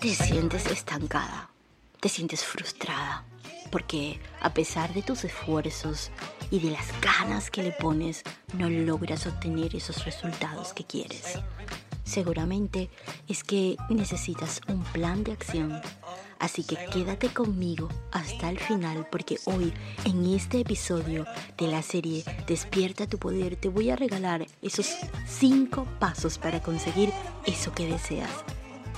Te sientes estancada, te sientes frustrada, porque a pesar de tus esfuerzos y de las ganas que le pones, no logras obtener esos resultados que quieres. Seguramente es que necesitas un plan de acción. Así que quédate conmigo hasta el final porque hoy en este episodio de la serie Despierta tu poder te voy a regalar esos 5 pasos para conseguir eso que deseas.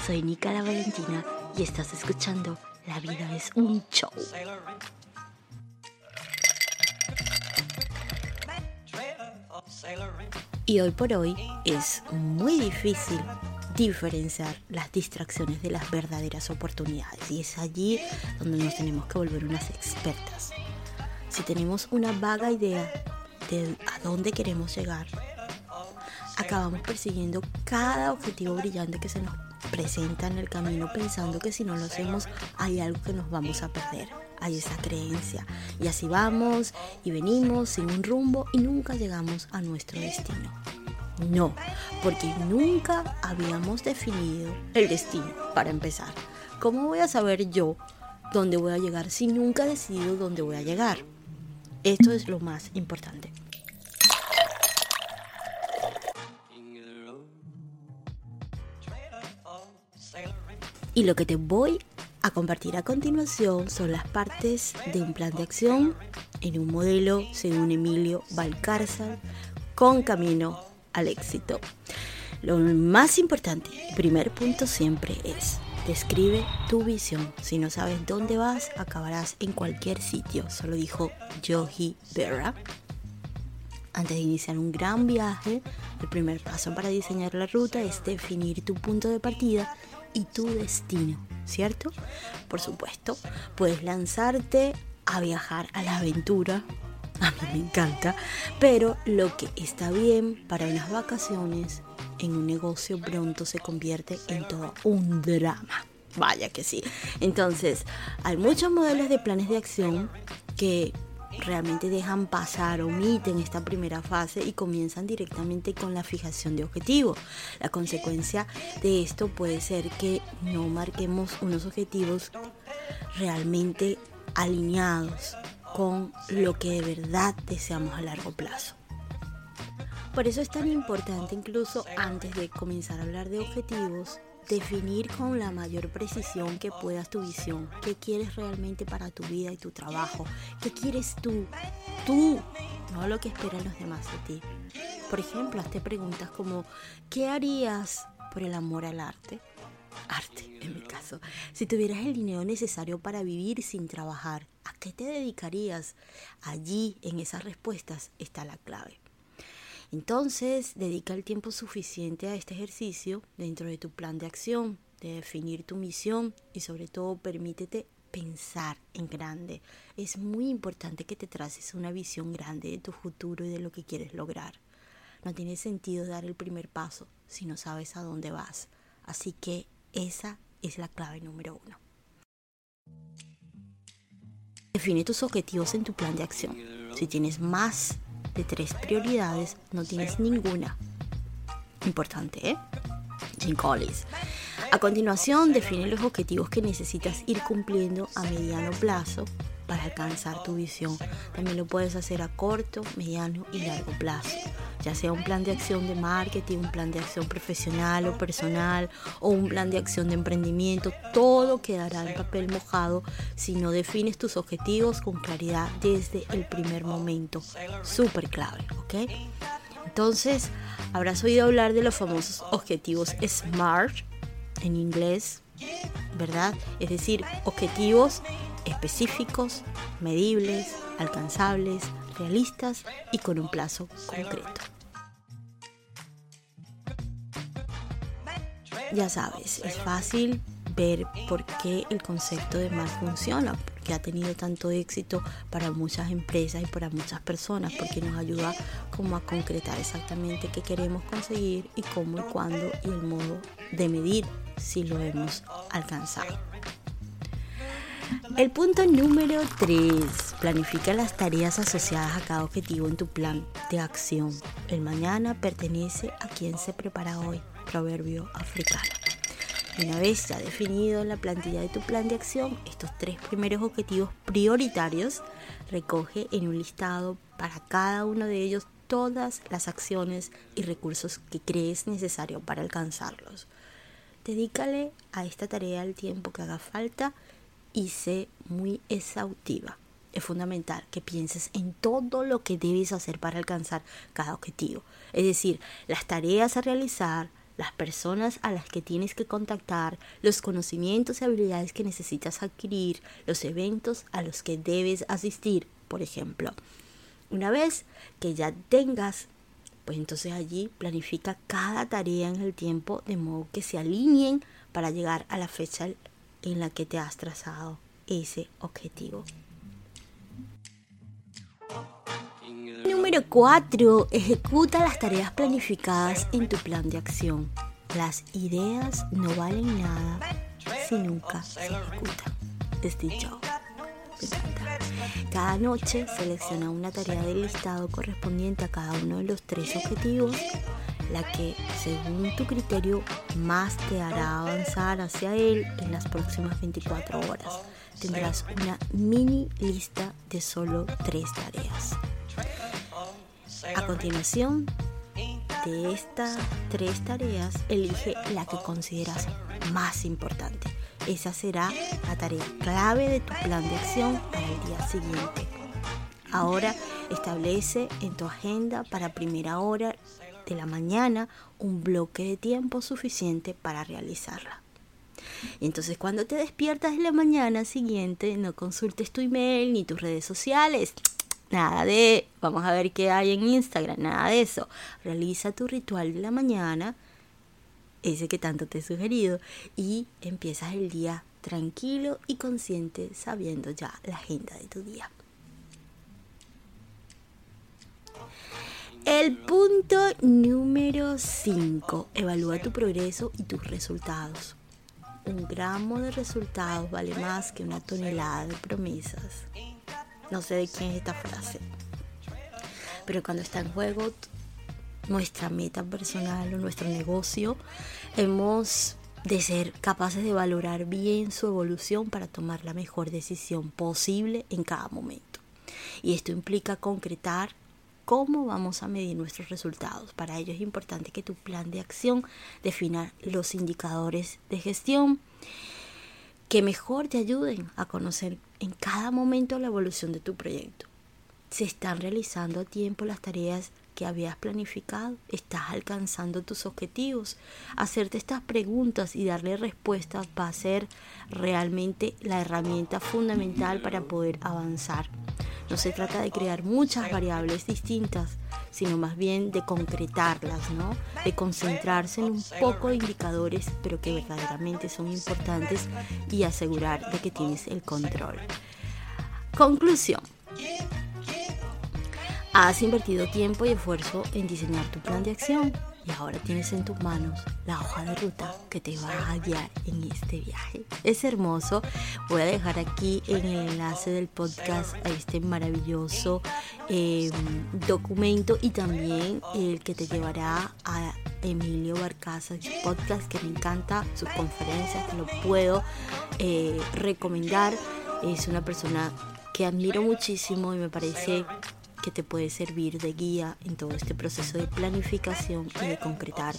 Soy Nica la Valentina y estás escuchando La vida es un show. Y hoy por hoy es muy difícil diferenciar las distracciones de las verdaderas oportunidades y es allí donde nos tenemos que volver unas expertas. Si tenemos una vaga idea de a dónde queremos llegar, acabamos persiguiendo cada objetivo brillante que se nos presenta en el camino pensando que si no lo hacemos hay algo que nos vamos a perder. Hay esa creencia. Y así vamos y venimos sin un rumbo y nunca llegamos a nuestro destino. No, porque nunca habíamos definido el destino para empezar. ¿Cómo voy a saber yo dónde voy a llegar si nunca he decidido dónde voy a llegar? Esto es lo más importante. Y lo que te voy a compartir a continuación son las partes de un plan de acción en un modelo según Emilio Valcárcel con camino al éxito. Lo más importante, primer punto siempre es, describe tu visión. Si no sabes dónde vas, acabarás en cualquier sitio, solo dijo Yogi Berra. Antes de iniciar un gran viaje, el primer paso para diseñar la ruta es definir tu punto de partida y tu destino, ¿cierto? Por supuesto, puedes lanzarte a viajar a la aventura. A mí me encanta, pero lo que está bien para unas vacaciones en un negocio pronto se convierte en todo un drama. Vaya que sí. Entonces, hay muchos modelos de planes de acción que realmente dejan pasar, omiten esta primera fase y comienzan directamente con la fijación de objetivos. La consecuencia de esto puede ser que no marquemos unos objetivos realmente alineados con lo que de verdad deseamos a largo plazo. Por eso es tan importante incluso antes de comenzar a hablar de objetivos, definir con la mayor precisión que puedas tu visión, qué quieres realmente para tu vida y tu trabajo, qué quieres tú, tú, no lo que esperan los demás de ti. Por ejemplo, hazte preguntas como, ¿qué harías por el amor al arte? Arte, en mi caso. Si tuvieras el dinero necesario para vivir sin trabajar, ¿a qué te dedicarías? Allí, en esas respuestas, está la clave. Entonces, dedica el tiempo suficiente a este ejercicio dentro de tu plan de acción, de definir tu misión y sobre todo permítete pensar en grande. Es muy importante que te traces una visión grande de tu futuro y de lo que quieres lograr. No tiene sentido dar el primer paso si no sabes a dónde vas. Así que esa es la clave número uno. Define tus objetivos en tu plan de acción. Si tienes más de tres prioridades, no tienes ninguna. Importante, ¿eh? Jim Collins. A continuación, define los objetivos que necesitas ir cumpliendo a mediano plazo para alcanzar tu visión. También lo puedes hacer a corto, mediano y largo plazo. Ya sea un plan de acción de marketing, un plan de acción profesional o personal o un plan de acción de emprendimiento, todo quedará en papel mojado si no defines tus objetivos con claridad desde el primer momento. Súper clave, ¿ok? Entonces, habrás oído hablar de los famosos objetivos SMART en inglés, ¿verdad? Es decir, objetivos específicos, medibles, alcanzables, realistas y con un plazo concreto. Ya sabes, es fácil ver por qué el concepto de mal funciona, porque ha tenido tanto éxito para muchas empresas y para muchas personas, porque nos ayuda como a concretar exactamente qué queremos conseguir y cómo y cuándo y el modo de medir si lo hemos alcanzado. El punto número 3. Planifica las tareas asociadas a cada objetivo en tu plan de acción. El mañana pertenece a quien se prepara hoy. Proverbio africano. Una vez ya definido la plantilla de tu plan de acción, estos tres primeros objetivos prioritarios, recoge en un listado para cada uno de ellos todas las acciones y recursos que crees necesario para alcanzarlos. Dedícale a esta tarea el tiempo que haga falta y sé muy exhaustiva. Es fundamental que pienses en todo lo que debes hacer para alcanzar cada objetivo. Es decir, las tareas a realizar, las personas a las que tienes que contactar, los conocimientos y habilidades que necesitas adquirir, los eventos a los que debes asistir, por ejemplo. Una vez que ya tengas, pues entonces allí planifica cada tarea en el tiempo de modo que se alineen para llegar a la fecha en la que te has trazado ese objetivo. Número 4. Ejecuta las tareas planificadas en tu plan de acción. Las ideas no valen nada si nunca se ejecutan. Steve Jobs. Cada noche selecciona una tarea del listado correspondiente a cada uno de los tres objetivos la que según tu criterio más te hará avanzar hacia él en las próximas 24 horas. Tendrás una mini lista de solo tres tareas. A continuación de estas tres tareas, elige la que consideras más importante. Esa será la tarea clave de tu plan de acción para el día siguiente. Ahora establece en tu agenda para primera hora de la mañana un bloque de tiempo suficiente para realizarla. Entonces cuando te despiertas en la mañana siguiente no consultes tu email ni tus redes sociales. Nada de, vamos a ver qué hay en Instagram, nada de eso. Realiza tu ritual de la mañana, ese que tanto te he sugerido, y empiezas el día tranquilo y consciente sabiendo ya la agenda de tu día. El punto número 5. Evalúa tu progreso y tus resultados. Un gramo de resultados vale más que una tonelada de promesas. No sé de quién es esta frase. Pero cuando está en juego nuestra meta personal o nuestro negocio, hemos de ser capaces de valorar bien su evolución para tomar la mejor decisión posible en cada momento. Y esto implica concretar cómo vamos a medir nuestros resultados. Para ello es importante que tu plan de acción defina los indicadores de gestión que mejor te ayuden a conocer en cada momento la evolución de tu proyecto. ¿Se están realizando a tiempo las tareas que habías planificado? ¿Estás alcanzando tus objetivos? Hacerte estas preguntas y darle respuestas va a ser realmente la herramienta fundamental para poder avanzar. No se trata de crear muchas variables distintas, sino más bien de concretarlas, ¿no? De concentrarse en un poco de indicadores, pero que verdaderamente son importantes y asegurar de que tienes el control. Conclusión. Has invertido tiempo y esfuerzo en diseñar tu plan de acción y ahora tienes en tus manos la hoja de ruta que te va a guiar en este viaje. Es hermoso. Voy a dejar aquí en el enlace del podcast a este maravilloso em, documento y también el que te llevará a Emilio Barcaza, su podcast que me encanta, sus conferencias, que lo puedo eh, recomendar. Es una persona que admiro muchísimo y me parece que te puede servir de guía en todo este proceso de planificación y de concretar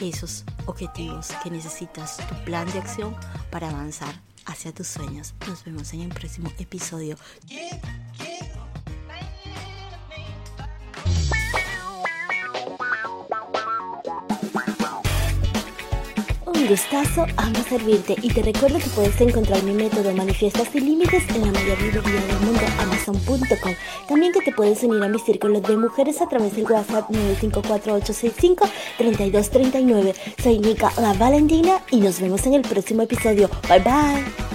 esos objetivos que necesitas, tu plan de acción para avanzar hacia tus sueños. Nos vemos en el próximo episodio. Gustazo, amo servirte y te recuerdo que puedes encontrar mi método Manifiestas sin Límites en la mayor librería del mundo, amazon.com. También que te puedes unir a mi círculo de mujeres a través del WhatsApp 954-865-3239. Soy Nika La Valentina y nos vemos en el próximo episodio. Bye bye.